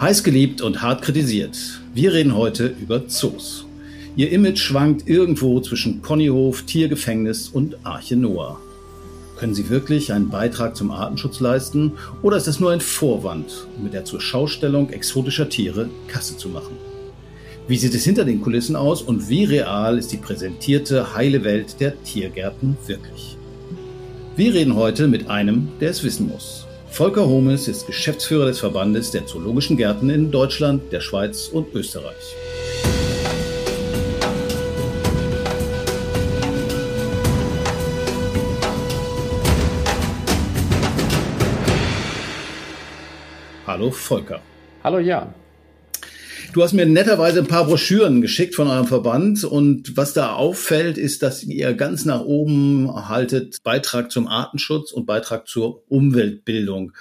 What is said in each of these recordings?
Heiß geliebt und hart kritisiert. Wir reden heute über Zoos. Ihr Image schwankt irgendwo zwischen Ponyhof, Tiergefängnis und Arche Noah. Können sie wirklich einen Beitrag zum Artenschutz leisten oder ist das nur ein Vorwand, um mit der zur Schaustellung exotischer Tiere Kasse zu machen? Wie sieht es hinter den Kulissen aus und wie real ist die präsentierte heile Welt der Tiergärten wirklich? Wir reden heute mit einem, der es wissen muss. Volker Homes ist Geschäftsführer des Verbandes der Zoologischen Gärten in Deutschland, der Schweiz und Österreich. Hallo Volker. Hallo Jan. Du hast mir netterweise ein paar Broschüren geschickt von eurem Verband und was da auffällt, ist, dass ihr ganz nach oben haltet Beitrag zum Artenschutz und Beitrag zur Umweltbildung.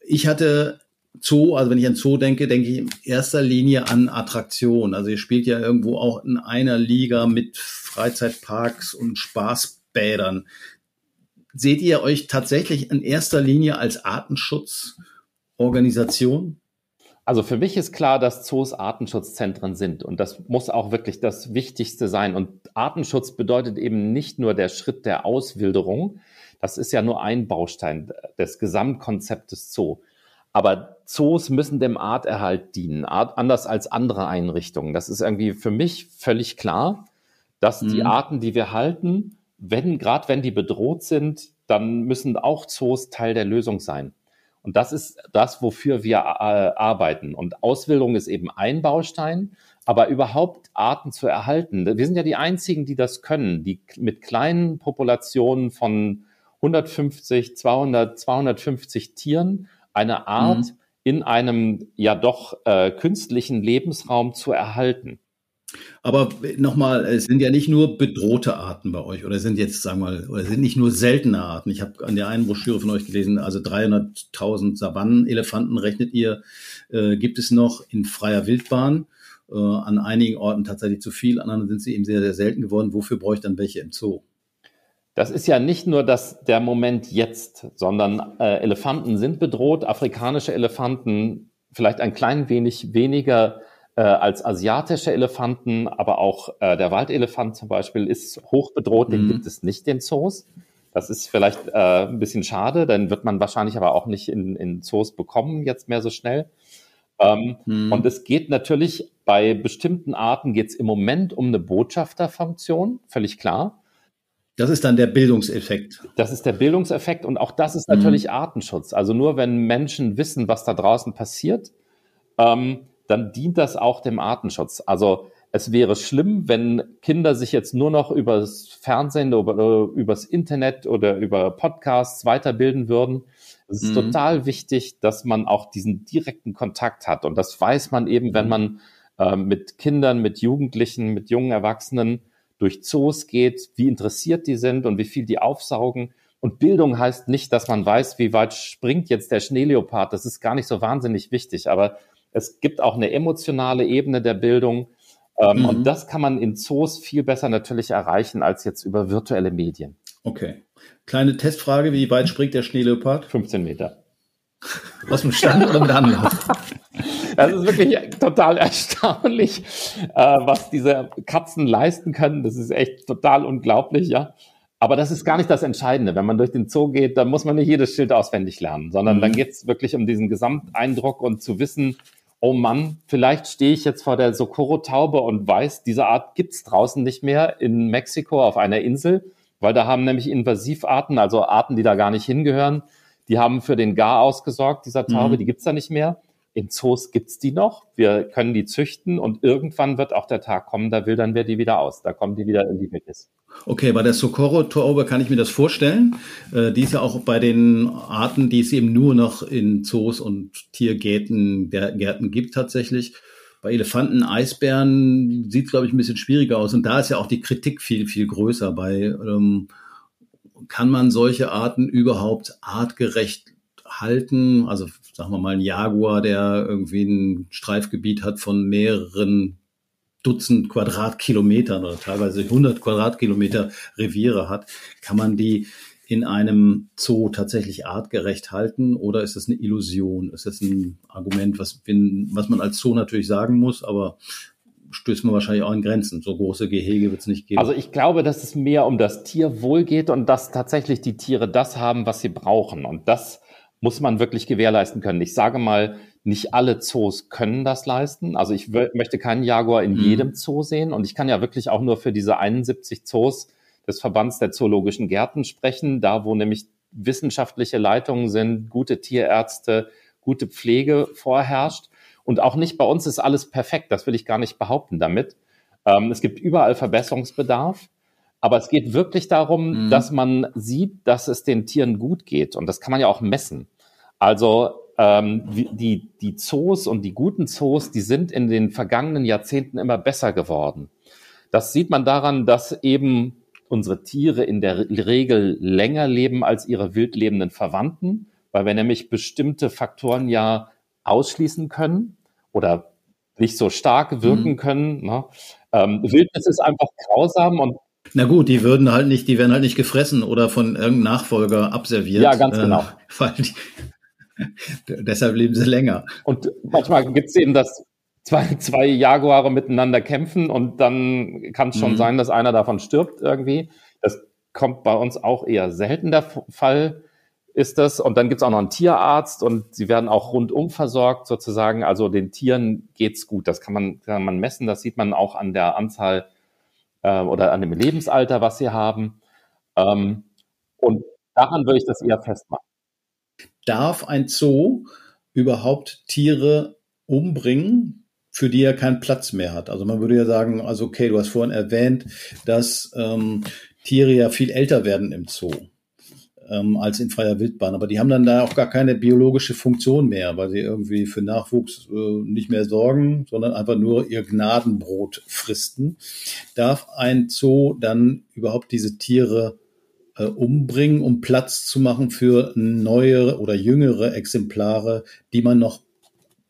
Ich hatte Zoo, also wenn ich an Zoo denke, denke ich in erster Linie an Attraktion. Also ihr spielt ja irgendwo auch in einer Liga mit Freizeitparks und Spaßbädern. Seht ihr euch tatsächlich in erster Linie als Artenschutzorganisation? Also für mich ist klar, dass Zoos Artenschutzzentren sind und das muss auch wirklich das Wichtigste sein. Und Artenschutz bedeutet eben nicht nur der Schritt der Auswilderung, das ist ja nur ein Baustein des Gesamtkonzeptes Zoo. Aber Zoos müssen dem Arterhalt dienen, anders als andere Einrichtungen. Das ist irgendwie für mich völlig klar, dass mhm. die Arten, die wir halten, wenn, gerade wenn die bedroht sind, dann müssen auch Zoos Teil der Lösung sein. Und das ist das, wofür wir äh, arbeiten. Und Ausbildung ist eben ein Baustein, aber überhaupt Arten zu erhalten. Wir sind ja die einzigen, die das können, die mit kleinen Populationen von 150, 200, 250 Tieren eine Art mhm. in einem ja doch äh, künstlichen Lebensraum zu erhalten. Aber nochmal, es sind ja nicht nur bedrohte Arten bei euch oder sind jetzt, sagen wir mal, oder sind nicht nur seltene Arten. Ich habe an der einen Broschüre von euch gelesen, also 300.000 Savannenelefanten rechnet ihr, äh, gibt es noch in freier Wildbahn. Äh, an einigen Orten tatsächlich zu viel, an anderen sind sie eben sehr, sehr selten geworden. Wofür brauche ich dann welche im Zoo? Das ist ja nicht nur das, der Moment jetzt, sondern äh, Elefanten sind bedroht, afrikanische Elefanten vielleicht ein klein wenig weniger äh, als asiatische Elefanten, aber auch äh, der Waldelefant zum Beispiel ist hoch bedroht, den mhm. gibt es nicht in Zoos. Das ist vielleicht äh, ein bisschen schade, dann wird man wahrscheinlich aber auch nicht in, in Zoos bekommen jetzt mehr so schnell. Ähm, mhm. Und es geht natürlich bei bestimmten Arten geht es im Moment um eine Botschafterfunktion, völlig klar. Das ist dann der Bildungseffekt. Das ist der Bildungseffekt und auch das ist natürlich mhm. Artenschutz. Also nur wenn Menschen wissen, was da draußen passiert, ähm, dann dient das auch dem Artenschutz. Also es wäre schlimm, wenn Kinder sich jetzt nur noch übers Fernsehen oder übers Internet oder über Podcasts weiterbilden würden. Es ist mhm. total wichtig, dass man auch diesen direkten Kontakt hat. Und das weiß man eben, wenn mhm. man äh, mit Kindern, mit Jugendlichen, mit jungen Erwachsenen durch Zoos geht, wie interessiert die sind und wie viel die aufsaugen. Und Bildung heißt nicht, dass man weiß, wie weit springt jetzt der Schneeleopard. Das ist gar nicht so wahnsinnig wichtig. Aber es gibt auch eine emotionale Ebene der Bildung. Ähm, mhm. Und das kann man in Zoos viel besser natürlich erreichen als jetzt über virtuelle Medien. Okay. Kleine Testfrage, wie weit springt der Schneeleopard? 15 Meter. Aus dem Stand oder mit Anlauf? Das ist wirklich total erstaunlich, äh, was diese Katzen leisten können. Das ist echt total unglaublich, ja. Aber das ist gar nicht das Entscheidende. Wenn man durch den Zoo geht, dann muss man nicht jedes Schild auswendig lernen, sondern mhm. dann geht es wirklich um diesen Gesamteindruck und zu wissen, oh Mann, vielleicht stehe ich jetzt vor der Socorro-Taube und weiß, diese Art gibt's draußen nicht mehr in Mexiko auf einer Insel, weil da haben nämlich Invasivarten, also Arten, die da gar nicht hingehören, die haben für den Gar ausgesorgt, dieser Taube, mhm. die gibt's da nicht mehr. In Zoos gibt's die noch. Wir können die züchten und irgendwann wird auch der Tag kommen, da wildern wir die wieder aus. Da kommen die wieder in die Wildnis. Okay, bei der Socorro-Taube kann ich mir das vorstellen. Äh, die ist ja auch bei den Arten, die es eben nur noch in Zoos und Tiergärten Gärten gibt tatsächlich. Bei Elefanten, Eisbären sieht es, glaube ich, ein bisschen schwieriger aus. Und da ist ja auch die Kritik viel, viel größer. Bei ähm, kann man solche Arten überhaupt artgerecht halten? Also sagen wir mal ein Jaguar, der irgendwie ein Streifgebiet hat von mehreren Dutzend Quadratkilometern oder teilweise 100 Quadratkilometer Reviere hat, kann man die in einem Zoo tatsächlich artgerecht halten oder ist das eine Illusion? Ist das ein Argument, was, was man als Zoo natürlich sagen muss, aber stößt man wahrscheinlich auch an Grenzen. So große Gehege wird es nicht geben. Also ich glaube, dass es mehr um das Tierwohl geht und dass tatsächlich die Tiere das haben, was sie brauchen. Und das muss man wirklich gewährleisten können. Ich sage mal, nicht alle Zoos können das leisten. Also ich möchte keinen Jaguar in mhm. jedem Zoo sehen und ich kann ja wirklich auch nur für diese 71 Zoos des Verbands der Zoologischen Gärten sprechen, da wo nämlich wissenschaftliche Leitungen sind, gute Tierärzte, gute Pflege vorherrscht. Und auch nicht bei uns ist alles perfekt, das will ich gar nicht behaupten damit. Ähm, es gibt überall Verbesserungsbedarf. Aber es geht wirklich darum, mhm. dass man sieht, dass es den Tieren gut geht. Und das kann man ja auch messen. Also ähm, die, die Zoos und die guten Zoos, die sind in den vergangenen Jahrzehnten immer besser geworden. Das sieht man daran, dass eben unsere Tiere in der Regel länger leben als ihre wildlebenden Verwandten, weil wir nämlich bestimmte Faktoren ja ausschließen können oder nicht so stark wirken mhm. können. Ne? Ähm, Wildnis ist einfach grausam und na gut, die würden halt nicht, die werden halt nicht gefressen oder von irgendeinem Nachfolger abserviert. Ja, ganz genau. Äh, die, deshalb leben sie länger. Und manchmal gibt es eben, dass zwei, zwei Jaguare miteinander kämpfen und dann kann es schon mhm. sein, dass einer davon stirbt irgendwie. Das kommt bei uns auch eher selten der Fall ist das. Und dann gibt es auch noch einen Tierarzt und sie werden auch rundum versorgt sozusagen. Also den Tieren geht's gut. Das kann man, kann man messen. Das sieht man auch an der Anzahl äh, oder an dem Lebensalter, was sie haben. Ähm, und daran würde ich das eher festmachen. Darf ein Zoo überhaupt Tiere umbringen, für die er keinen Platz mehr hat? Also man würde ja sagen, also okay, du hast vorhin erwähnt, dass ähm, Tiere ja viel älter werden im Zoo ähm, als in freier Wildbahn. Aber die haben dann da auch gar keine biologische Funktion mehr, weil sie irgendwie für Nachwuchs äh, nicht mehr sorgen, sondern einfach nur ihr Gnadenbrot fristen. Darf ein Zoo dann überhaupt diese Tiere äh, umbringen, um Platz zu machen für neue oder jüngere Exemplare, die man noch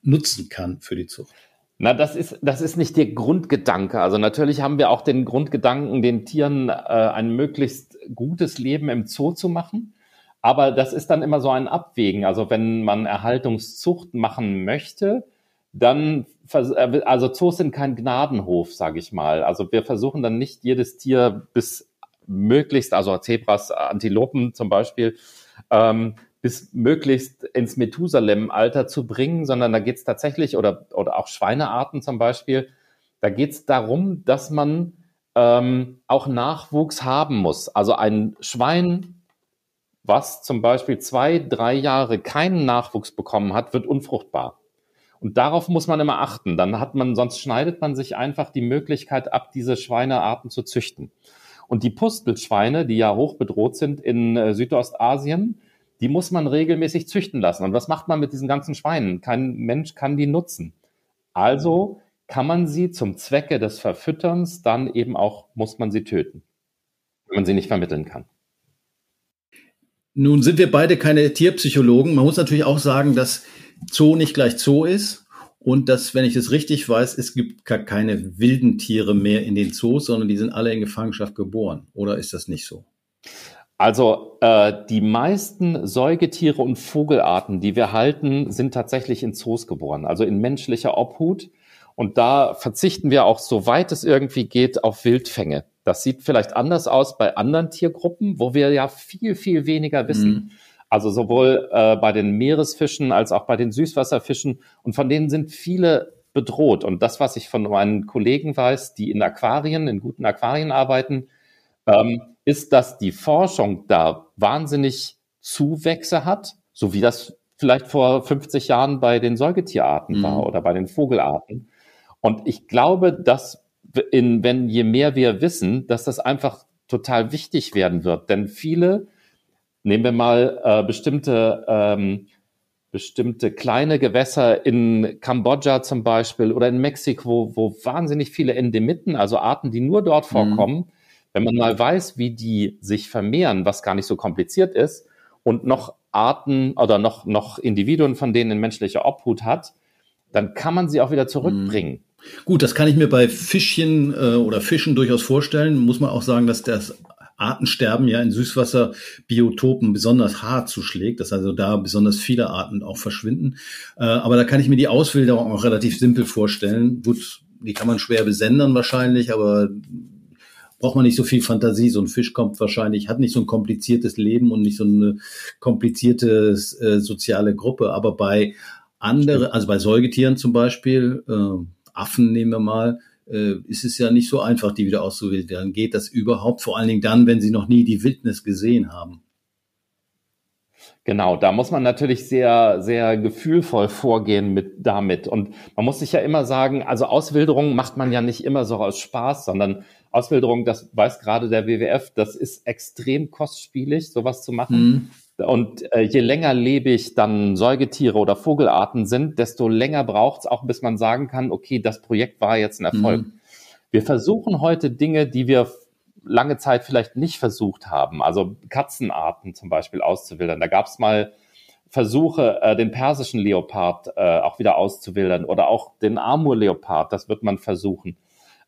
nutzen kann für die Zucht? Na, das ist, das ist nicht der Grundgedanke. Also natürlich haben wir auch den Grundgedanken, den Tieren äh, ein möglichst gutes Leben im Zoo zu machen. Aber das ist dann immer so ein Abwägen. Also wenn man Erhaltungszucht machen möchte, dann, äh, also Zoos sind kein Gnadenhof, sage ich mal. Also wir versuchen dann nicht jedes Tier bis möglichst, also Zebras, Antilopen zum Beispiel, ähm, bis möglichst ins Methusalem-Alter zu bringen, sondern da geht es tatsächlich, oder, oder auch Schweinearten zum Beispiel, da geht es darum, dass man ähm, auch Nachwuchs haben muss. Also ein Schwein, was zum Beispiel zwei, drei Jahre keinen Nachwuchs bekommen hat, wird unfruchtbar. Und darauf muss man immer achten. Dann hat man, sonst schneidet man sich einfach die Möglichkeit ab, diese Schweinearten zu züchten. Und die Pustelschweine, die ja hoch bedroht sind in äh, Südostasien, die muss man regelmäßig züchten lassen. Und was macht man mit diesen ganzen Schweinen? Kein Mensch kann die nutzen. Also kann man sie zum Zwecke des Verfütterns dann eben auch, muss man sie töten, wenn man sie nicht vermitteln kann. Nun sind wir beide keine Tierpsychologen. Man muss natürlich auch sagen, dass Zoo nicht gleich Zoo ist und dass, wenn ich es richtig weiß, es gibt gar keine wilden Tiere mehr in den Zoos, sondern die sind alle in Gefangenschaft geboren. Oder ist das nicht so? Also äh, die meisten Säugetiere und Vogelarten, die wir halten, sind tatsächlich in Zoos geboren, also in menschlicher Obhut. Und da verzichten wir auch, soweit es irgendwie geht, auf Wildfänge. Das sieht vielleicht anders aus bei anderen Tiergruppen, wo wir ja viel, viel weniger wissen. Mhm. Also sowohl äh, bei den Meeresfischen als auch bei den Süßwasserfischen. Und von denen sind viele bedroht. Und das, was ich von meinen Kollegen weiß, die in Aquarien, in guten Aquarien arbeiten, ähm, ist, dass die Forschung da wahnsinnig Zuwächse hat, so wie das vielleicht vor 50 Jahren bei den Säugetierarten mhm. war oder bei den Vogelarten. Und ich glaube, dass in, wenn je mehr wir wissen, dass das einfach total wichtig werden wird. Denn viele, nehmen wir mal äh, bestimmte, ähm, bestimmte kleine Gewässer in Kambodscha zum Beispiel oder in Mexiko, wo wahnsinnig viele Endemiten, also Arten, die nur dort mhm. vorkommen, mhm wenn man mal weiß, wie die sich vermehren, was gar nicht so kompliziert ist, und noch Arten oder noch, noch Individuen von denen in menschlicher Obhut hat, dann kann man sie auch wieder zurückbringen. Mhm. Gut, das kann ich mir bei Fischchen äh, oder Fischen durchaus vorstellen. Muss man auch sagen, dass das Artensterben ja in Süßwasserbiotopen besonders hart zuschlägt, dass also da besonders viele Arten auch verschwinden. Äh, aber da kann ich mir die Auswilderung auch relativ simpel vorstellen. Gut, die kann man schwer besendern wahrscheinlich, aber braucht man nicht so viel Fantasie. So ein Fisch kommt wahrscheinlich, hat nicht so ein kompliziertes Leben und nicht so eine komplizierte äh, soziale Gruppe. Aber bei andere, also bei Säugetieren zum Beispiel, äh, Affen nehmen wir mal, äh, ist es ja nicht so einfach, die wieder auszuwildern. Geht das überhaupt? Vor allen Dingen dann, wenn sie noch nie die Wildnis gesehen haben. Genau, da muss man natürlich sehr, sehr gefühlvoll vorgehen mit damit. Und man muss sich ja immer sagen, also Auswilderung macht man ja nicht immer so aus Spaß, sondern Auswilderung, das weiß gerade der WWF, das ist extrem kostspielig, sowas zu machen. Mhm. Und äh, je länger lebig dann Säugetiere oder Vogelarten sind, desto länger braucht es auch, bis man sagen kann, okay, das Projekt war jetzt ein Erfolg. Mhm. Wir versuchen heute Dinge, die wir lange Zeit vielleicht nicht versucht haben, also Katzenarten zum Beispiel auszuwildern. Da gab es mal Versuche, äh, den persischen Leopard äh, auch wieder auszuwildern oder auch den Amur-Leopard, das wird man versuchen.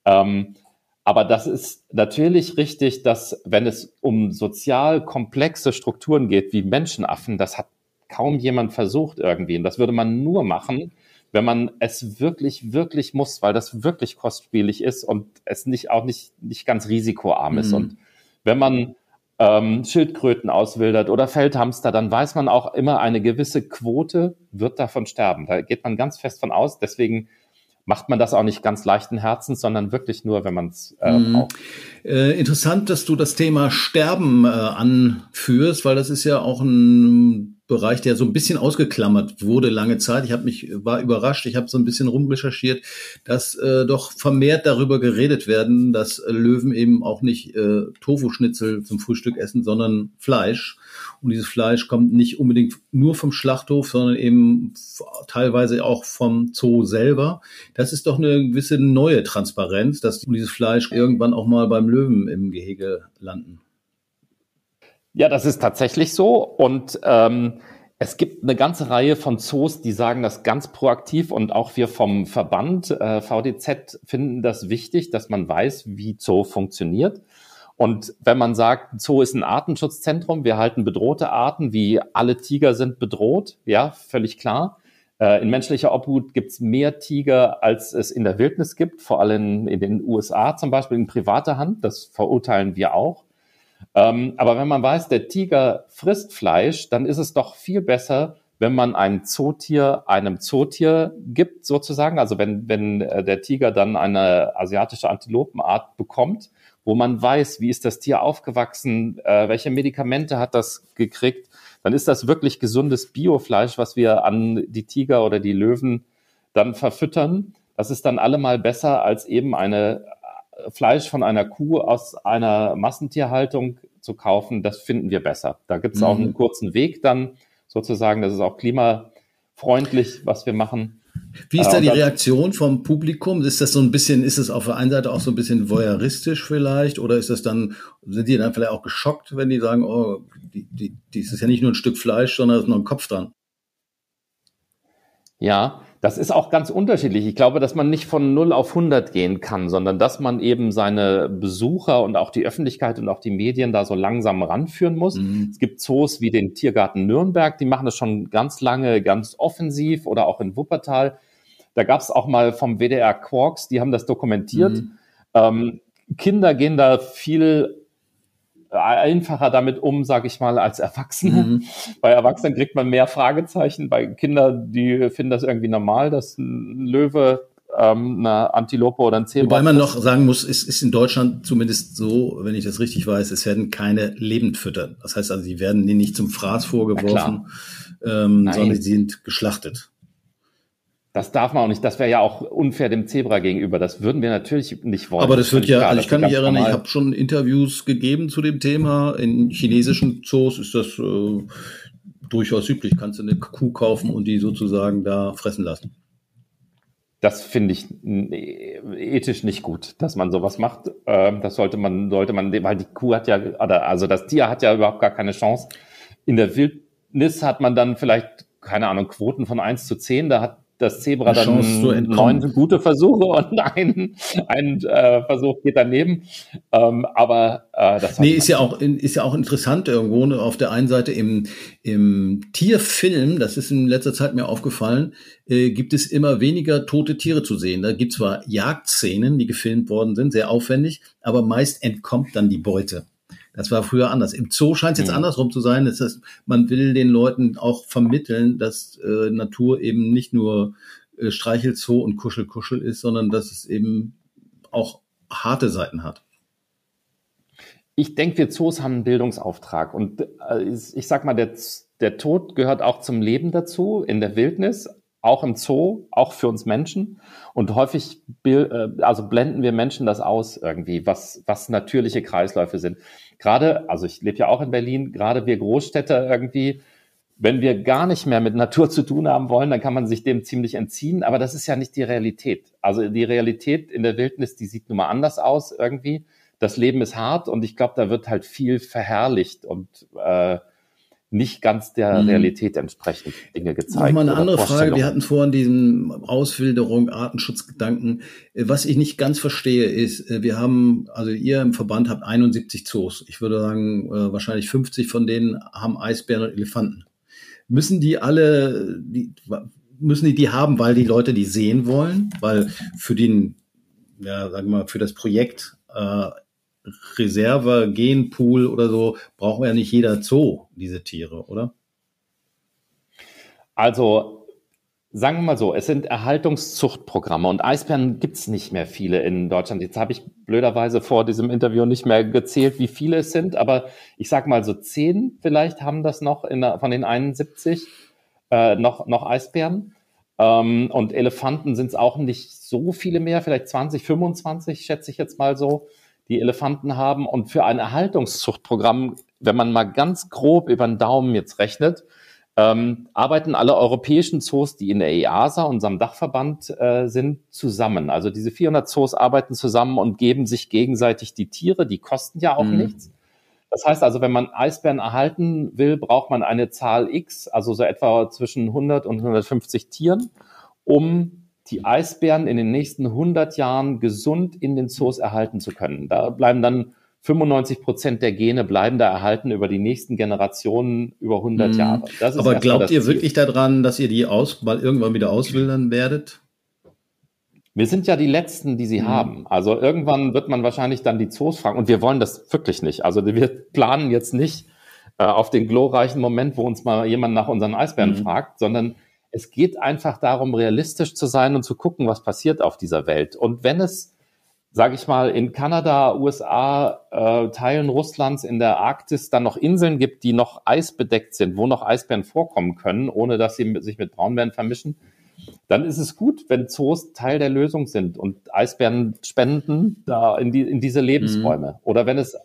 Ähm, aber das ist natürlich richtig, dass wenn es um sozial komplexe Strukturen geht, wie Menschenaffen, das hat kaum jemand versucht irgendwie. Und das würde man nur machen, wenn man es wirklich, wirklich muss, weil das wirklich kostspielig ist und es nicht auch nicht, nicht ganz risikoarm ist. Mhm. Und wenn man ähm, Schildkröten auswildert oder Feldhamster, dann weiß man auch immer, eine gewisse Quote wird davon sterben. Da geht man ganz fest von aus. Deswegen macht man das auch nicht ganz leichten Herzens, sondern wirklich nur, wenn man es äh, mhm. braucht. Äh, interessant, dass du das Thema Sterben äh, anführst, weil das ist ja auch ein Bereich, der so ein bisschen ausgeklammert wurde lange Zeit. Ich habe mich war überrascht. Ich habe so ein bisschen rumrecherchiert, dass äh, doch vermehrt darüber geredet werden, dass Löwen eben auch nicht äh, Tofu-Schnitzel zum Frühstück essen, sondern Fleisch. Und dieses Fleisch kommt nicht unbedingt nur vom Schlachthof, sondern eben teilweise auch vom Zoo selber. Das ist doch eine gewisse neue Transparenz, dass dieses Fleisch irgendwann auch mal beim Löwen im Gehege landen. Ja, das ist tatsächlich so. Und ähm, es gibt eine ganze Reihe von Zoos, die sagen das ganz proaktiv und auch wir vom Verband äh, VDZ finden das wichtig, dass man weiß, wie Zoo funktioniert. Und wenn man sagt, Zoo ist ein Artenschutzzentrum, wir halten bedrohte Arten, wie alle Tiger sind bedroht, ja, völlig klar. Äh, in menschlicher Obhut gibt es mehr Tiger, als es in der Wildnis gibt, vor allem in den USA zum Beispiel in privater Hand. Das verurteilen wir auch. Ähm, aber wenn man weiß, der Tiger frisst Fleisch, dann ist es doch viel besser, wenn man ein Zootier einem Zootier gibt, sozusagen. Also wenn, wenn äh, der Tiger dann eine asiatische Antilopenart bekommt, wo man weiß, wie ist das Tier aufgewachsen, äh, welche Medikamente hat das gekriegt, dann ist das wirklich gesundes Biofleisch, was wir an die Tiger oder die Löwen dann verfüttern. Das ist dann allemal besser als eben eine Fleisch von einer Kuh aus einer Massentierhaltung zu kaufen, das finden wir besser. Da gibt es mhm. auch einen kurzen Weg dann sozusagen. Das ist auch klimafreundlich, was wir machen. Wie ist da äh, die Reaktion vom Publikum? Ist das so ein bisschen, ist es auf der einen Seite auch so ein bisschen voyeuristisch vielleicht? Oder ist das dann, sind die dann vielleicht auch geschockt, wenn die sagen, oh, die, die, die ist ja nicht nur ein Stück Fleisch, sondern es ist noch ein Kopf dran? Ja, das ist auch ganz unterschiedlich. Ich glaube, dass man nicht von 0 auf 100 gehen kann, sondern dass man eben seine Besucher und auch die Öffentlichkeit und auch die Medien da so langsam ranführen muss. Mhm. Es gibt Zoos wie den Tiergarten Nürnberg, die machen das schon ganz lange, ganz offensiv oder auch in Wuppertal. Da gab es auch mal vom WDR Quarks, die haben das dokumentiert. Mhm. Ähm, Kinder gehen da viel einfacher damit um, sage ich mal, als Erwachsene. Mhm. Bei Erwachsenen kriegt man mehr Fragezeichen. Bei Kindern, die finden das irgendwie normal, dass ein Löwe ähm, eine Antilope oder ein Zebra. Wobei man noch sagen muss, es ist in Deutschland zumindest so, wenn ich das richtig weiß, es werden keine lebend füttern. Das heißt also, die werden denen nicht zum Fraß vorgeworfen, ähm, sondern sie sind geschlachtet. Das darf man auch nicht. Das wäre ja auch unfair dem Zebra gegenüber. Das würden wir natürlich nicht wollen. Aber das wird ja, klar, also ich kann mich erinnern, ich habe schon Interviews gegeben zu dem Thema. In chinesischen Zoos ist das äh, durchaus üblich. Kannst du eine Kuh kaufen und die sozusagen da fressen lassen. Das finde ich ethisch nicht gut, dass man sowas macht. Ähm, das sollte man, sollte man, weil die Kuh hat ja, also das Tier hat ja überhaupt gar keine Chance. In der Wildnis hat man dann vielleicht, keine Ahnung, Quoten von eins zu zehn. Da hat das Zebra dann neun gute Versuche und ein, ein äh, Versuch geht daneben. Ähm, aber äh, das nee, ist ja auch ist ja auch interessant irgendwo. Ne? Auf der einen Seite im, im Tierfilm, das ist in letzter Zeit mir aufgefallen, äh, gibt es immer weniger tote Tiere zu sehen. Da gibt zwar Jagdszenen, die gefilmt worden sind, sehr aufwendig, aber meist entkommt dann die Beute. Das war früher anders. Im Zoo scheint es jetzt mhm. andersrum zu sein. Das heißt, man will den Leuten auch vermitteln, dass äh, Natur eben nicht nur äh, Streichelzoo und Kuschel-Kuschel ist, sondern dass es eben auch harte Seiten hat. Ich denke, wir Zoos haben einen Bildungsauftrag. Und äh, ich sag mal, der, der Tod gehört auch zum Leben dazu, in der Wildnis, auch im Zoo, auch für uns Menschen. Und häufig äh, also blenden wir Menschen das aus irgendwie, was, was natürliche Kreisläufe sind gerade, also ich lebe ja auch in Berlin, gerade wir Großstädter irgendwie, wenn wir gar nicht mehr mit Natur zu tun haben wollen, dann kann man sich dem ziemlich entziehen. Aber das ist ja nicht die Realität. Also die Realität in der Wildnis, die sieht nun mal anders aus irgendwie. Das Leben ist hart und ich glaube, da wird halt viel verherrlicht und äh, nicht ganz der mhm. Realität entsprechend Dinge gezeigt. Nochmal eine andere Frage. Wir hatten vorhin diesen Auswilderung, Artenschutzgedanken. Was ich nicht ganz verstehe ist, äh, wir haben, also ihr im Verband habt 71 Zoos. Ich würde sagen, äh, wahrscheinlich 50 von denen haben Eisbären und Elefanten. Müssen die alle, die, müssen die die haben, weil die Leute die sehen wollen? Weil für den, ja, sagen wir mal, für das Projekt äh, Reserve, Genpool oder so, brauchen wir ja nicht jeder Zoo, diese Tiere, oder? Also, sagen wir mal so, es sind Erhaltungszuchtprogramme und Eisbären gibt es nicht mehr viele in Deutschland. Jetzt habe ich blöderweise vor diesem Interview nicht mehr gezählt, wie viele es sind, aber ich sage mal so zehn vielleicht haben das noch der, von den 71 äh, noch, noch Eisbären. Ähm, und Elefanten sind es auch nicht so viele mehr, vielleicht 20, 25 schätze ich jetzt mal so die Elefanten haben. Und für ein Erhaltungszuchtprogramm, wenn man mal ganz grob über den Daumen jetzt rechnet, ähm, arbeiten alle europäischen Zoos, die in der EASA, unserem Dachverband, äh, sind, zusammen. Also diese 400 Zoos arbeiten zusammen und geben sich gegenseitig die Tiere, die kosten ja auch mhm. nichts. Das heißt also, wenn man Eisbären erhalten will, braucht man eine Zahl X, also so etwa zwischen 100 und 150 Tieren, um die Eisbären in den nächsten 100 Jahren gesund in den Zoos erhalten zu können. Da bleiben dann 95 Prozent der Gene bleiben da erhalten über die nächsten Generationen über 100 mhm. Jahre. Aber glaubt ihr Ziel. wirklich daran, dass ihr die aus, mal irgendwann wieder auswildern werdet? Wir sind ja die Letzten, die sie mhm. haben. Also irgendwann wird man wahrscheinlich dann die Zoos fragen. Und wir wollen das wirklich nicht. Also wir planen jetzt nicht äh, auf den glorreichen Moment, wo uns mal jemand nach unseren Eisbären mhm. fragt, sondern es geht einfach darum, realistisch zu sein und zu gucken, was passiert auf dieser Welt. Und wenn es, sage ich mal, in Kanada, USA, äh, Teilen Russlands, in der Arktis dann noch Inseln gibt, die noch eisbedeckt sind, wo noch Eisbären vorkommen können, ohne dass sie sich mit Braunbären vermischen, dann ist es gut, wenn Zoos Teil der Lösung sind und Eisbären spenden da in, die, in diese Lebensräume. Mhm. Oder wenn es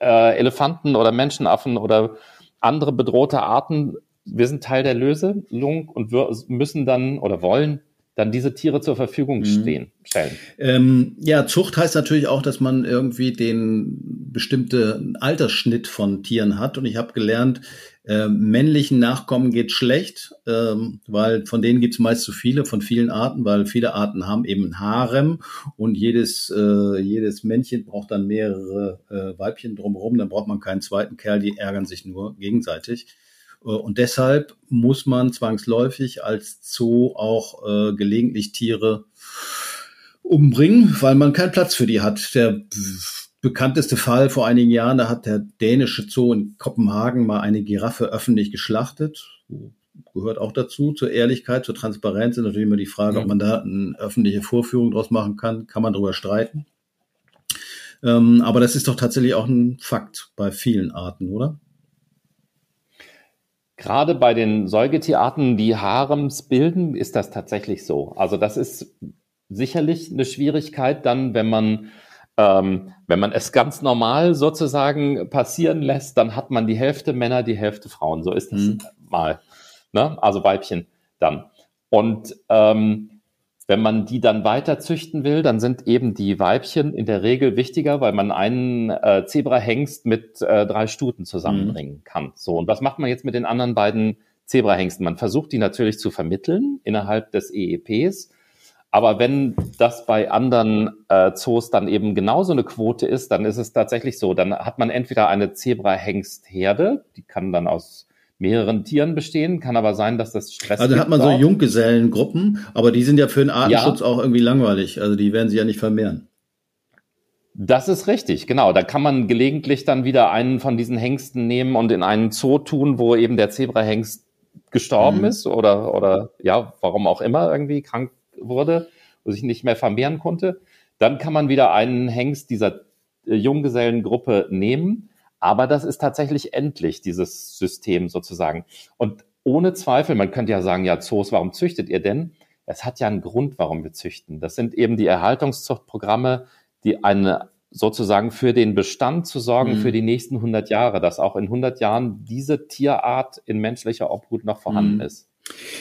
äh, Elefanten oder Menschenaffen oder andere bedrohte Arten wir sind Teil der Lösung und wir müssen dann oder wollen dann diese Tiere zur Verfügung mhm. stehen, stellen. Ähm, ja, Zucht heißt natürlich auch, dass man irgendwie den bestimmten Altersschnitt von Tieren hat. Und ich habe gelernt, äh, männlichen Nachkommen geht schlecht, ähm, weil von denen gibt es meist zu viele, von vielen Arten, weil viele Arten haben eben ein Harem und jedes, äh, jedes Männchen braucht dann mehrere äh, Weibchen drumherum, dann braucht man keinen zweiten Kerl, die ärgern sich nur gegenseitig. Äh, und deshalb muss man zwangsläufig als Zoo auch äh, gelegentlich Tiere umbringen, weil man keinen Platz für die hat. Der bekannteste Fall vor einigen Jahren, da hat der dänische Zoo in Kopenhagen mal eine Giraffe öffentlich geschlachtet. Gehört auch dazu, zur Ehrlichkeit, zur Transparenz. Ist natürlich immer die Frage, ja. ob man da eine öffentliche Vorführung draus machen kann. Kann man darüber streiten. Ähm, aber das ist doch tatsächlich auch ein Fakt bei vielen Arten, oder? Gerade bei den Säugetierarten, die Harems bilden, ist das tatsächlich so. Also das ist sicherlich eine Schwierigkeit dann, wenn man ähm, wenn man es ganz normal sozusagen passieren lässt, dann hat man die Hälfte Männer, die Hälfte Frauen. So ist das mhm. mal. Ne? Also Weibchen dann. Und ähm, wenn man die dann weiter züchten will, dann sind eben die Weibchen in der Regel wichtiger, weil man einen äh, Zebrahengst mit äh, drei Stuten zusammenbringen mhm. kann. So, und was macht man jetzt mit den anderen beiden Zebrahengsten. Man versucht die natürlich zu vermitteln innerhalb des EEPs. Aber wenn das bei anderen äh, Zoos dann eben genauso eine Quote ist, dann ist es tatsächlich so. Dann hat man entweder eine Zebrahengstherde, die kann dann aus mehreren Tieren bestehen, kann aber sein, dass das Stress. Also hat man so Junggesellengruppen, aber die sind ja für den Artenschutz ja. auch irgendwie langweilig. Also die werden sie ja nicht vermehren. Das ist richtig, genau. Da kann man gelegentlich dann wieder einen von diesen Hengsten nehmen und in einen Zoo tun, wo eben der Zebrahengst gestorben mhm. ist oder, oder ja, warum auch immer irgendwie krank wurde und sich nicht mehr vermehren konnte. Dann kann man wieder einen Hengst dieser äh, Junggesellengruppe nehmen. Aber das ist tatsächlich endlich, dieses System sozusagen. Und ohne Zweifel, man könnte ja sagen, ja, Zoos, warum züchtet ihr denn? Es hat ja einen Grund, warum wir züchten. Das sind eben die Erhaltungszuchtprogramme, die eine sozusagen für den Bestand zu sorgen mhm. für die nächsten 100 Jahre, dass auch in 100 Jahren diese Tierart in menschlicher Obhut noch vorhanden mhm. ist.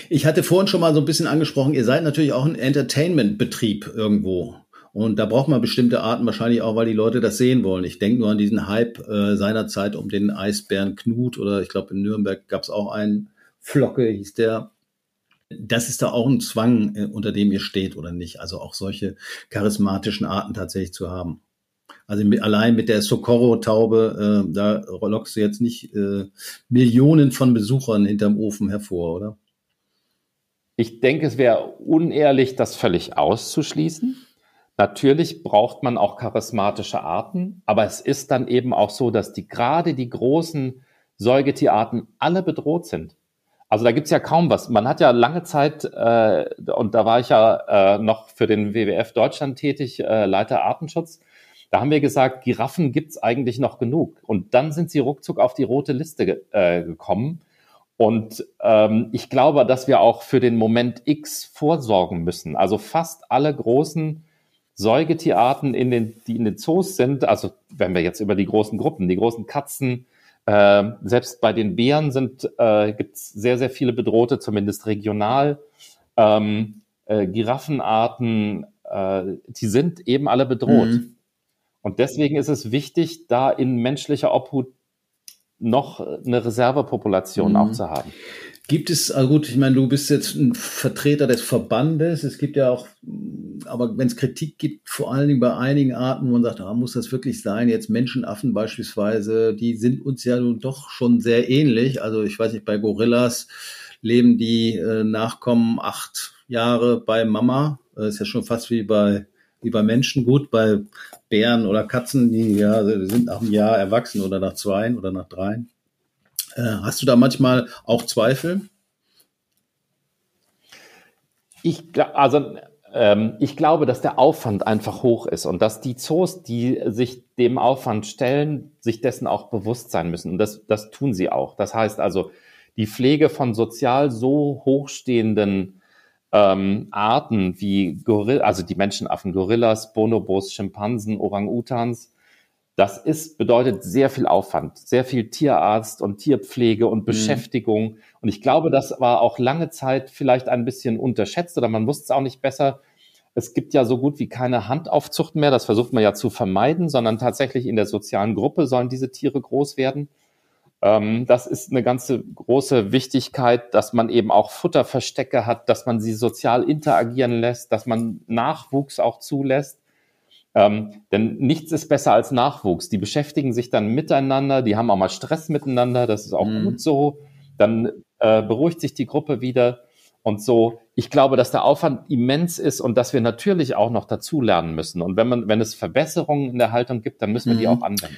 Ich hatte vorhin schon mal so ein bisschen angesprochen, ihr seid natürlich auch ein Entertainment-Betrieb irgendwo. Und da braucht man bestimmte Arten wahrscheinlich auch, weil die Leute das sehen wollen. Ich denke nur an diesen Hype äh, seinerzeit um den Eisbären Knut oder ich glaube in Nürnberg gab es auch einen Flocke, hieß der. Das ist da auch ein Zwang, äh, unter dem ihr steht oder nicht. Also auch solche charismatischen Arten tatsächlich zu haben. Also mit, allein mit der Socorro-Taube, äh, da lockst du jetzt nicht äh, Millionen von Besuchern hinterm Ofen hervor, oder? Ich denke, es wäre unehrlich, das völlig auszuschließen. Natürlich braucht man auch charismatische Arten, aber es ist dann eben auch so, dass die gerade die großen Säugetierarten alle bedroht sind. Also da gibt's ja kaum was. Man hat ja lange Zeit, äh, und da war ich ja äh, noch für den WWF Deutschland tätig, äh, Leiter Artenschutz, da haben wir gesagt, Giraffen gibt's eigentlich noch genug. Und dann sind sie ruckzuck auf die rote Liste äh, gekommen. Und ähm, ich glaube, dass wir auch für den Moment X vorsorgen müssen. Also fast alle großen Säugetierarten, in den, die in den Zoos sind, also wenn wir jetzt über die großen Gruppen, die großen Katzen, äh, selbst bei den Bären sind, äh, gibt es sehr, sehr viele bedrohte, zumindest regional. Ähm, äh, Giraffenarten, äh, die sind eben alle bedroht. Mhm. Und deswegen ist es wichtig, da in menschlicher Obhut noch eine Reservepopulation mhm. auch zu haben. Gibt es, also gut, ich meine, du bist jetzt ein Vertreter des Verbandes. Es gibt ja auch, aber wenn es Kritik gibt, vor allen Dingen bei einigen Arten, wo man sagt, ah, muss das wirklich sein? Jetzt Menschenaffen beispielsweise, die sind uns ja nun doch schon sehr ähnlich. Also ich weiß nicht, bei Gorillas leben die äh, Nachkommen acht Jahre bei Mama. Das ist ja schon fast wie bei wie bei Menschen. Gut, bei Bären oder Katzen, die ja sind nach einem Jahr erwachsen oder nach zwei oder nach dreien. Äh, hast du da manchmal auch Zweifel? Ich, also, ähm, ich glaube, dass der Aufwand einfach hoch ist und dass die Zoos, die sich dem Aufwand stellen, sich dessen auch bewusst sein müssen. Und das, das tun sie auch. Das heißt also, die Pflege von sozial so hochstehenden ähm, Arten wie Gorilla, also die Menschenaffen, Gorillas, Bonobos, Schimpansen, Orang-Utans, das ist, bedeutet sehr viel Aufwand, sehr viel Tierarzt und Tierpflege und mhm. Beschäftigung. Mhm. Und ich glaube, das war auch lange Zeit vielleicht ein bisschen unterschätzt oder man wusste es auch nicht besser. Es gibt ja so gut wie keine Handaufzucht mehr. Das versucht man ja zu vermeiden, sondern tatsächlich in der sozialen Gruppe sollen diese Tiere groß werden. Ähm, das ist eine ganze große Wichtigkeit, dass man eben auch Futterverstecke hat, dass man sie sozial interagieren lässt, dass man Nachwuchs auch zulässt. Ähm, denn nichts ist besser als Nachwuchs. Die beschäftigen sich dann miteinander, die haben auch mal Stress miteinander, das ist auch mhm. gut so. Dann äh, beruhigt sich die Gruppe wieder. Und so, ich glaube, dass der Aufwand immens ist und dass wir natürlich auch noch dazulernen müssen. Und wenn man, wenn es Verbesserungen in der Haltung gibt, dann müssen wir mhm. die auch anwenden.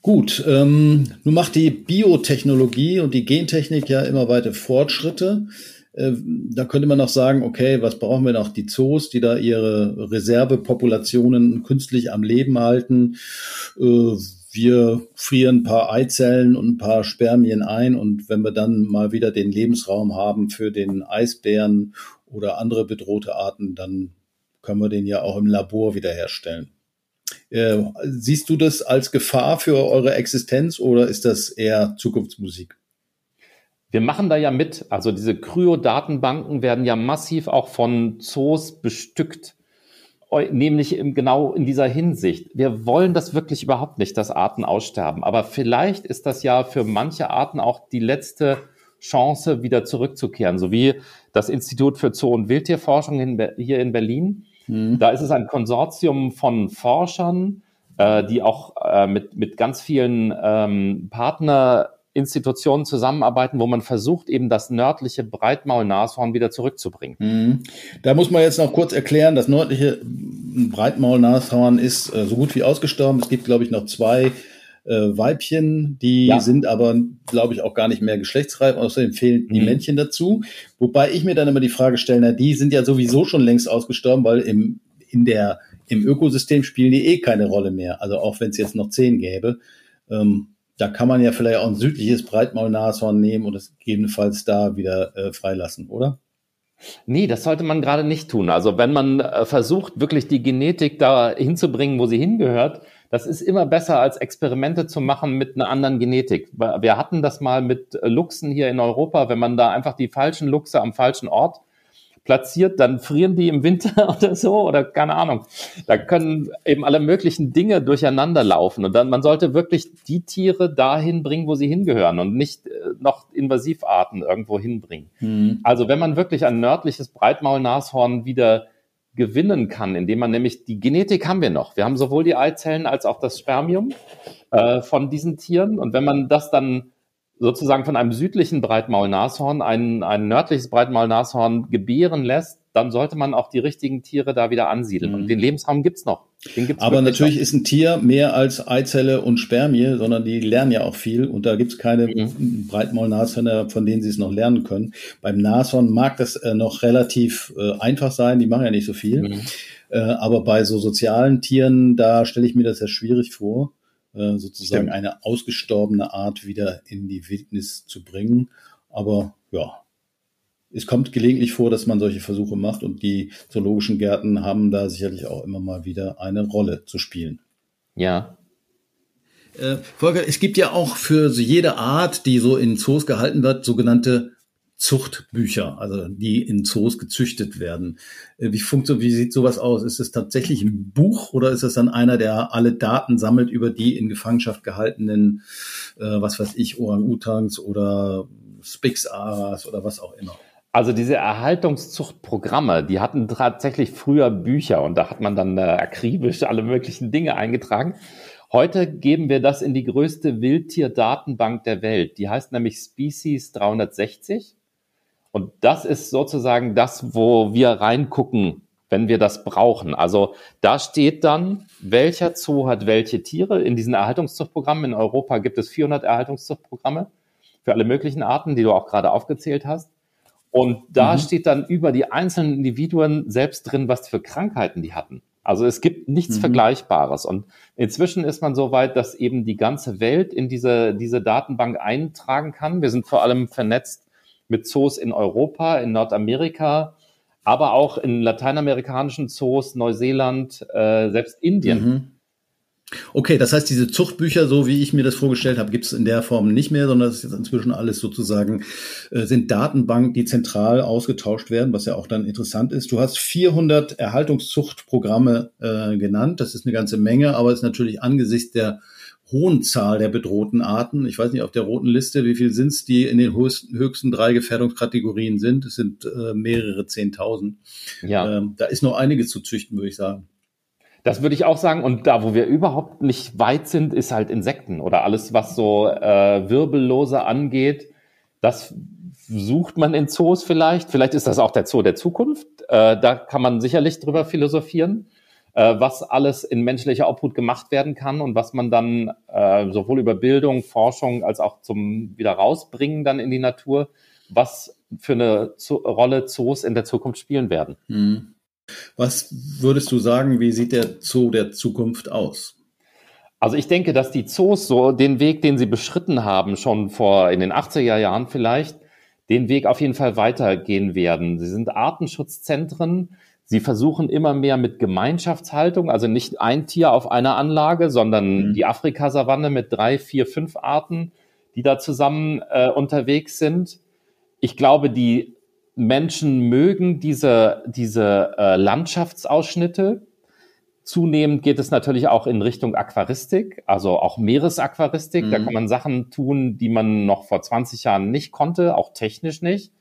Gut, ähm, nun macht die Biotechnologie und die Gentechnik ja immer weiter Fortschritte. Äh, da könnte man noch sagen, okay, was brauchen wir noch? Die Zoos, die da ihre Reservepopulationen künstlich am Leben halten. Äh, wir frieren ein paar Eizellen und ein paar Spermien ein und wenn wir dann mal wieder den Lebensraum haben für den Eisbären oder andere bedrohte Arten, dann können wir den ja auch im Labor wiederherstellen. Äh, siehst du das als Gefahr für eure Existenz oder ist das eher Zukunftsmusik? Wir machen da ja mit. Also diese Kryo-Datenbanken werden ja massiv auch von Zoos bestückt, nämlich im, genau in dieser Hinsicht. Wir wollen das wirklich überhaupt nicht, dass Arten aussterben. Aber vielleicht ist das ja für manche Arten auch die letzte Chance, wieder zurückzukehren, so wie das Institut für Zoo- und Wildtierforschung in, hier in Berlin. Mhm. Da ist es ein Konsortium von Forschern, äh, die auch äh, mit, mit ganz vielen ähm, Partnerinstitutionen zusammenarbeiten, wo man versucht, eben das nördliche Breitmaulnashorn wieder zurückzubringen. Mhm. Da muss man jetzt noch kurz erklären, das nördliche Breitmaulnashorn ist äh, so gut wie ausgestorben. Es gibt, glaube ich, noch zwei äh, Weibchen, die ja. sind aber, glaube ich, auch gar nicht mehr geschlechtsreif. Außerdem fehlen die mhm. Männchen dazu. Wobei ich mir dann immer die Frage stelle, na, die sind ja sowieso schon längst ausgestorben, weil im, in der, im Ökosystem spielen die eh keine Rolle mehr. Also auch wenn es jetzt noch zehn gäbe. Ähm, da kann man ja vielleicht auch ein südliches Breitmaulnashorn nehmen und es gegebenenfalls da wieder äh, freilassen, oder? Nee, das sollte man gerade nicht tun. Also wenn man äh, versucht, wirklich die Genetik da hinzubringen, wo sie hingehört, das ist immer besser, als Experimente zu machen mit einer anderen Genetik. Wir hatten das mal mit Luchsen hier in Europa. Wenn man da einfach die falschen Luchse am falschen Ort platziert, dann frieren die im Winter oder so oder keine Ahnung. Da können eben alle möglichen Dinge durcheinander laufen und dann man sollte wirklich die Tiere dahin bringen, wo sie hingehören und nicht äh, noch Invasivarten irgendwo hinbringen. Hm. Also wenn man wirklich ein nördliches Breitmaulnashorn wieder gewinnen kann, indem man nämlich die Genetik haben wir noch. Wir haben sowohl die Eizellen als auch das Spermium äh, von diesen Tieren. Und wenn man das dann sozusagen von einem südlichen Breitmaulnashorn ein, ein nördliches Breitmaulnashorn gebären lässt, dann sollte man auch die richtigen Tiere da wieder ansiedeln. Mhm. Und den Lebensraum gibt's noch. Gibt's Aber natürlich noch. ist ein Tier mehr als Eizelle und Spermie, sondern die lernen ja auch viel und da gibt's keine mhm. Breitmaulnashörner, von denen sie es noch lernen können. Beim Nashorn mag das äh, noch relativ äh, einfach sein, die machen ja nicht so viel. Mhm. Äh, aber bei so sozialen Tieren, da stelle ich mir das ja schwierig vor. Äh, sozusagen Stimmt. eine ausgestorbene Art wieder in die Wildnis zu bringen. Aber ja, es kommt gelegentlich vor, dass man solche Versuche macht und die zoologischen Gärten haben da sicherlich auch immer mal wieder eine Rolle zu spielen. Ja. Äh, Volker, es gibt ja auch für jede Art, die so in Zoos gehalten wird, sogenannte Zuchtbücher, also die in Zoos gezüchtet werden. Äh, wie funktioniert, wie sieht sowas aus? Ist es tatsächlich ein Buch oder ist es dann einer, der alle Daten sammelt über die in Gefangenschaft gehaltenen, äh, was weiß ich, Orang-Utans oder Spix-Aras oder was auch immer? Also diese Erhaltungszuchtprogramme, die hatten tatsächlich früher Bücher und da hat man dann äh, akribisch alle möglichen Dinge eingetragen. Heute geben wir das in die größte Wildtierdatenbank der Welt. Die heißt nämlich Species 360. Und das ist sozusagen das, wo wir reingucken, wenn wir das brauchen. Also da steht dann, welcher Zoo hat welche Tiere. In diesen Erhaltungszuchtprogrammen in Europa gibt es 400 Erhaltungszuchtprogramme für alle möglichen Arten, die du auch gerade aufgezählt hast. Und da mhm. steht dann über die einzelnen Individuen selbst drin, was für Krankheiten die hatten. Also es gibt nichts mhm. Vergleichbares. Und inzwischen ist man so weit, dass eben die ganze Welt in diese, diese Datenbank eintragen kann. Wir sind vor allem vernetzt mit Zoos in Europa, in Nordamerika, aber auch in lateinamerikanischen Zoos, Neuseeland, äh, selbst Indien. Mhm. Okay, das heißt, diese Zuchtbücher, so wie ich mir das vorgestellt habe, gibt es in der Form nicht mehr, sondern es ist jetzt inzwischen alles sozusagen, äh, sind Datenbanken, die zentral ausgetauscht werden, was ja auch dann interessant ist. Du hast 400 Erhaltungszuchtprogramme äh, genannt, das ist eine ganze Menge, aber ist natürlich angesichts der hohen Zahl der bedrohten Arten. Ich weiß nicht auf der roten Liste, wie viel sind es, die in den höchsten, höchsten drei Gefährdungskategorien sind. Es sind äh, mehrere Zehntausend. Ja. Ähm, da ist noch einiges zu züchten, würde ich sagen. Das würde ich auch sagen. Und da, wo wir überhaupt nicht weit sind, ist halt Insekten oder alles, was so äh, Wirbellose angeht. Das sucht man in Zoos vielleicht. Vielleicht ist das auch der Zoo der Zukunft. Äh, da kann man sicherlich drüber philosophieren äh, was alles in menschlicher Obhut gemacht werden kann und was man dann äh, sowohl über Bildung, Forschung als auch zum wieder rausbringen dann in die Natur, was für eine Zo Rolle Zoos in der Zukunft spielen werden. Hm. Was würdest du sagen, wie sieht der Zoo der Zukunft aus? Also ich denke, dass die Zoos so den Weg, den sie beschritten haben, schon vor in den 80er Jahren vielleicht, den Weg auf jeden Fall weitergehen werden. Sie sind Artenschutzzentren, Sie versuchen immer mehr mit Gemeinschaftshaltung, also nicht ein Tier auf einer Anlage, sondern mhm. die Afrikasavanne mit drei, vier, fünf Arten, die da zusammen äh, unterwegs sind. Ich glaube, die Menschen mögen diese, diese äh, Landschaftsausschnitte. Zunehmend geht es natürlich auch in Richtung Aquaristik, also auch Meeresaquaristik. Mhm. Da kann man Sachen tun, die man noch vor 20 Jahren nicht konnte, auch technisch nicht.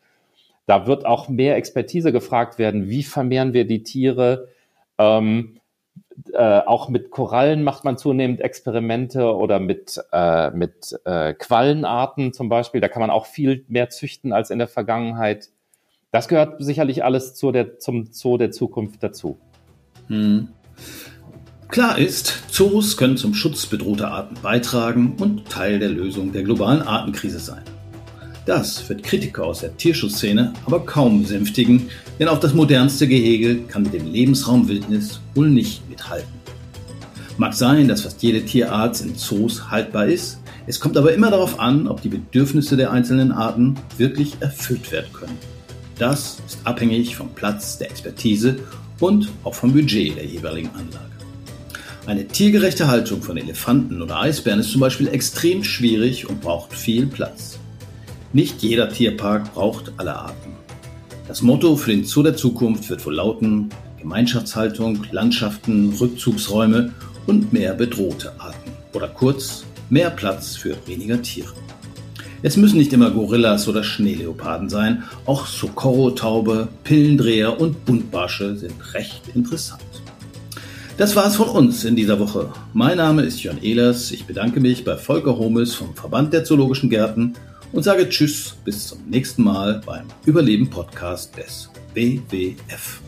Da wird auch mehr Expertise gefragt werden. Wie vermehren wir die Tiere? Ähm, äh, auch mit Korallen macht man zunehmend Experimente oder mit, äh, mit äh, Quallenarten zum Beispiel. Da kann man auch viel mehr züchten als in der Vergangenheit. Das gehört sicherlich alles zu der, zum Zoo der Zukunft dazu. Hm. Klar ist, Zoos können zum Schutz bedrohter Arten beitragen und Teil der Lösung der globalen Artenkrise sein. Das wird Kritiker aus der Tierschutzszene aber kaum besänftigen, denn auch das modernste Gehege kann mit dem Lebensraum Wildnis wohl nicht mithalten. Mag sein, dass fast jede Tierart in Zoos haltbar ist, es kommt aber immer darauf an, ob die Bedürfnisse der einzelnen Arten wirklich erfüllt werden können. Das ist abhängig vom Platz, der Expertise und auch vom Budget der jeweiligen Anlage. Eine tiergerechte Haltung von Elefanten oder Eisbären ist zum Beispiel extrem schwierig und braucht viel Platz. Nicht jeder Tierpark braucht alle Arten. Das Motto für den Zoo der Zukunft wird wohl lauten Gemeinschaftshaltung, Landschaften, Rückzugsräume und mehr bedrohte Arten. Oder kurz, mehr Platz für weniger Tiere. Es müssen nicht immer Gorillas oder Schneeleoparden sein, auch Socorro-Taube, Pillendreher und Buntbarsche sind recht interessant. Das war es von uns in dieser Woche. Mein Name ist Jörn Ehlers. Ich bedanke mich bei Volker Homes vom Verband der Zoologischen Gärten und sage Tschüss bis zum nächsten Mal beim Überleben Podcast des WWF.